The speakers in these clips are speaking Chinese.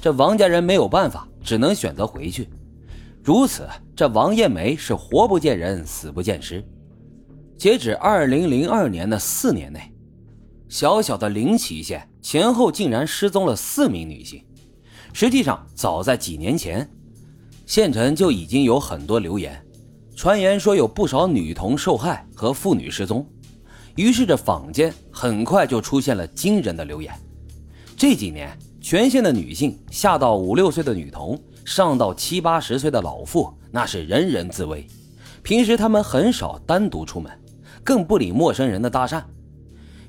这王家人没有办法，只能选择回去。如此，这王艳梅是活不见人，死不见尸。截止二零零二年的四年内，小小的灵崎县前后竟然失踪了四名女性。实际上，早在几年前，县城就已经有很多流言，传言说有不少女童受害和妇女失踪。于是，这坊间很快就出现了惊人的流言。这几年，全县的女性，下到五六岁的女童，上到七八十岁的老妇，那是人人自危。平时他们很少单独出门，更不理陌生人的搭讪。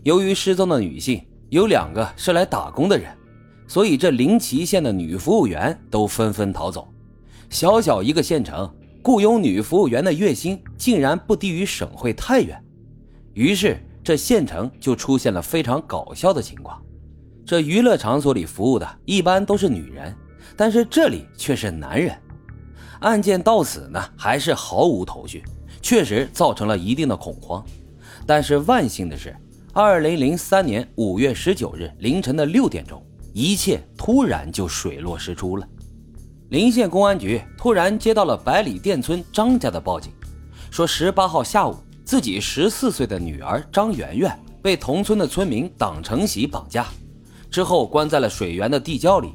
由于失踪的女性有两个是来打工的人，所以这临崎县的女服务员都纷纷逃走。小小一个县城，雇佣女服务员的月薪竟然不低于省会太原。于是，这县城就出现了非常搞笑的情况：这娱乐场所里服务的一般都是女人，但是这里却是男人。案件到此呢，还是毫无头绪，确实造成了一定的恐慌。但是万幸的是，二零零三年五月十九日凌晨的六点钟，一切突然就水落石出了。临县公安局突然接到了百里店村张家的报警，说十八号下午。自己十四岁的女儿张媛媛被同村的村民党成喜绑架，之后关在了水源的地窖里。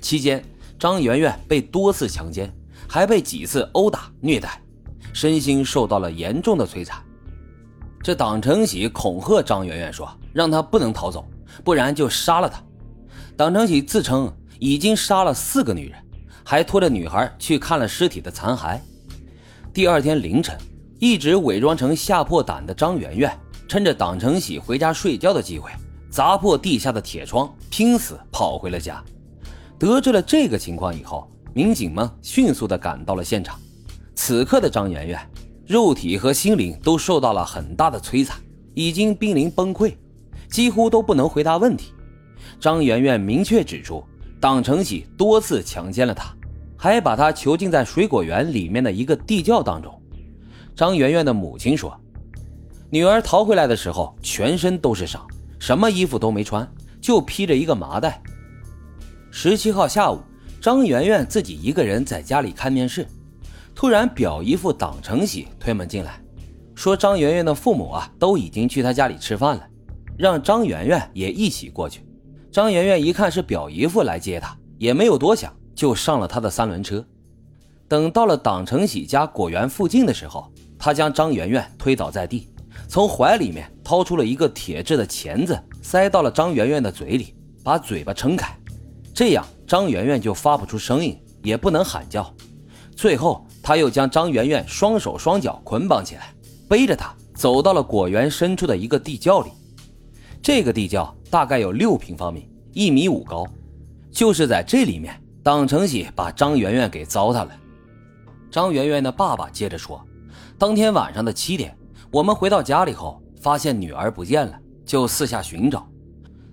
期间，张媛媛被多次强奸，还被几次殴打虐待，身心受到了严重的摧残。这党成喜恐吓张媛媛说，让她不能逃走，不然就杀了她。党成喜自称已经杀了四个女人，还拖着女孩去看了尸体的残骸。第二天凌晨。一直伪装成吓破胆的张媛媛，趁着党成喜回家睡觉的机会，砸破地下的铁窗，拼死跑回了家。得知了这个情况以后，民警们迅速地赶到了现场。此刻的张媛媛，肉体和心灵都受到了很大的摧残，已经濒临崩溃，几乎都不能回答问题。张媛媛明确指出，党成喜多次强奸了她，还把她囚禁在水果园里面的一个地窖当中。张媛媛的母亲说：“女儿逃回来的时候，全身都是伤，什么衣服都没穿，就披着一个麻袋。”十七号下午，张媛媛自己一个人在家里看电视，突然表姨父党成喜推门进来，说张媛媛的父母啊都已经去他家里吃饭了，让张媛媛也一起过去。张媛媛一看是表姨父来接她，也没有多想，就上了他的三轮车。等到了党成喜家果园附近的时候，他将张媛媛推倒在地，从怀里面掏出了一个铁质的钳子，塞到了张媛媛的嘴里，把嘴巴撑开，这样张媛媛就发不出声音，也不能喊叫。最后，他又将张媛媛双手双脚捆绑起来，背着她走到了果园深处的一个地窖里。这个地窖大概有六平方米，一米五高。就是在这里面，党成喜把张媛媛给糟蹋了。张媛媛的爸爸接着说。当天晚上的七点，我们回到家里后，发现女儿不见了，就四下寻找，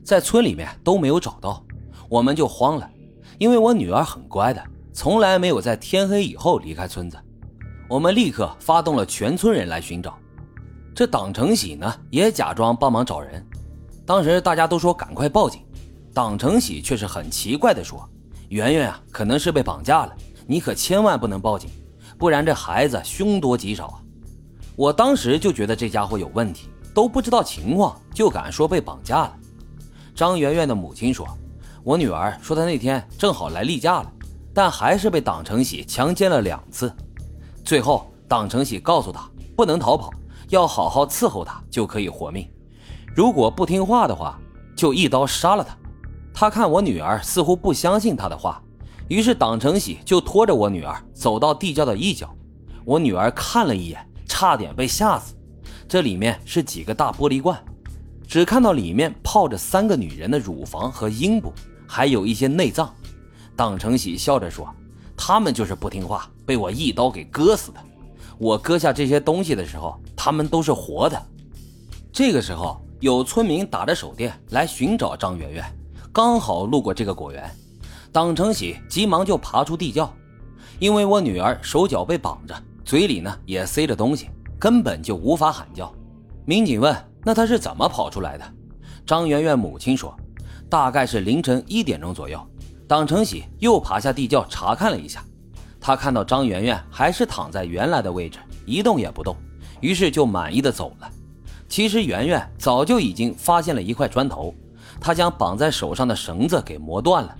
在村里面都没有找到，我们就慌了，因为我女儿很乖的，从来没有在天黑以后离开村子。我们立刻发动了全村人来寻找，这党成喜呢也假装帮忙找人。当时大家都说赶快报警，党成喜却是很奇怪的说：“圆圆啊，可能是被绑架了，你可千万不能报警。”不然这孩子凶多吉少啊！我当时就觉得这家伙有问题，都不知道情况就敢说被绑架了。张媛媛的母亲说：“我女儿说她那天正好来例假了，但还是被党成喜强奸了两次。最后党成喜告诉她不能逃跑，要好好伺候她就可以活命。如果不听话的话，就一刀杀了她。他看我女儿似乎不相信他的话。”于是党成喜就拖着我女儿走到地窖的一角，我女儿看了一眼，差点被吓死。这里面是几个大玻璃罐，只看到里面泡着三个女人的乳房和阴部，还有一些内脏。党成喜笑着说：“他们就是不听话，被我一刀给割死的。我割下这些东西的时候，他们都是活的。”这个时候，有村民打着手电来寻找张媛媛，刚好路过这个果园。党成喜急忙就爬出地窖，因为我女儿手脚被绑着，嘴里呢也塞着东西，根本就无法喊叫。民警问：“那他是怎么跑出来的？”张媛媛母亲说：“大概是凌晨一点钟左右，党成喜又爬下地窖查看了一下，他看到张媛媛还是躺在原来的位置，一动也不动，于是就满意的走了。其实媛媛早就已经发现了一块砖头，他将绑在手上的绳子给磨断了。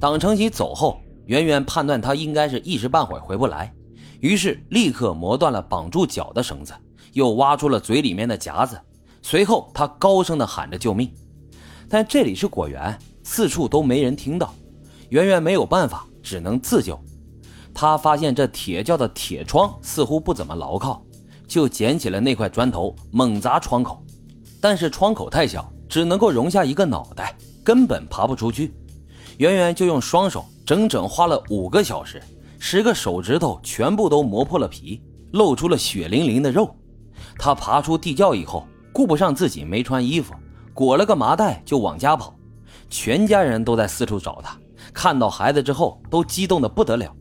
党成喜走后，媛媛判断他应该是一时半会儿回不来，于是立刻磨断了绑住脚的绳子，又挖出了嘴里面的夹子。随后，他高声的喊着救命，但这里是果园，四处都没人听到。圆圆没有办法，只能自救。他发现这铁窖的铁窗似乎不怎么牢靠。就捡起了那块砖头，猛砸窗口，但是窗口太小，只能够容下一个脑袋，根本爬不出去。圆圆就用双手，整整花了五个小时，十个手指头全部都磨破了皮，露出了血淋淋的肉。他爬出地窖以后，顾不上自己没穿衣服，裹了个麻袋就往家跑。全家人都在四处找他，看到孩子之后都激动的不得了。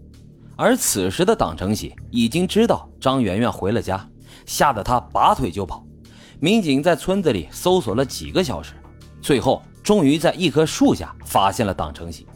而此时的党成喜已经知道张媛媛回了家。吓得他拔腿就跑，民警在村子里搜索了几个小时，最后终于在一棵树下发现了党成喜。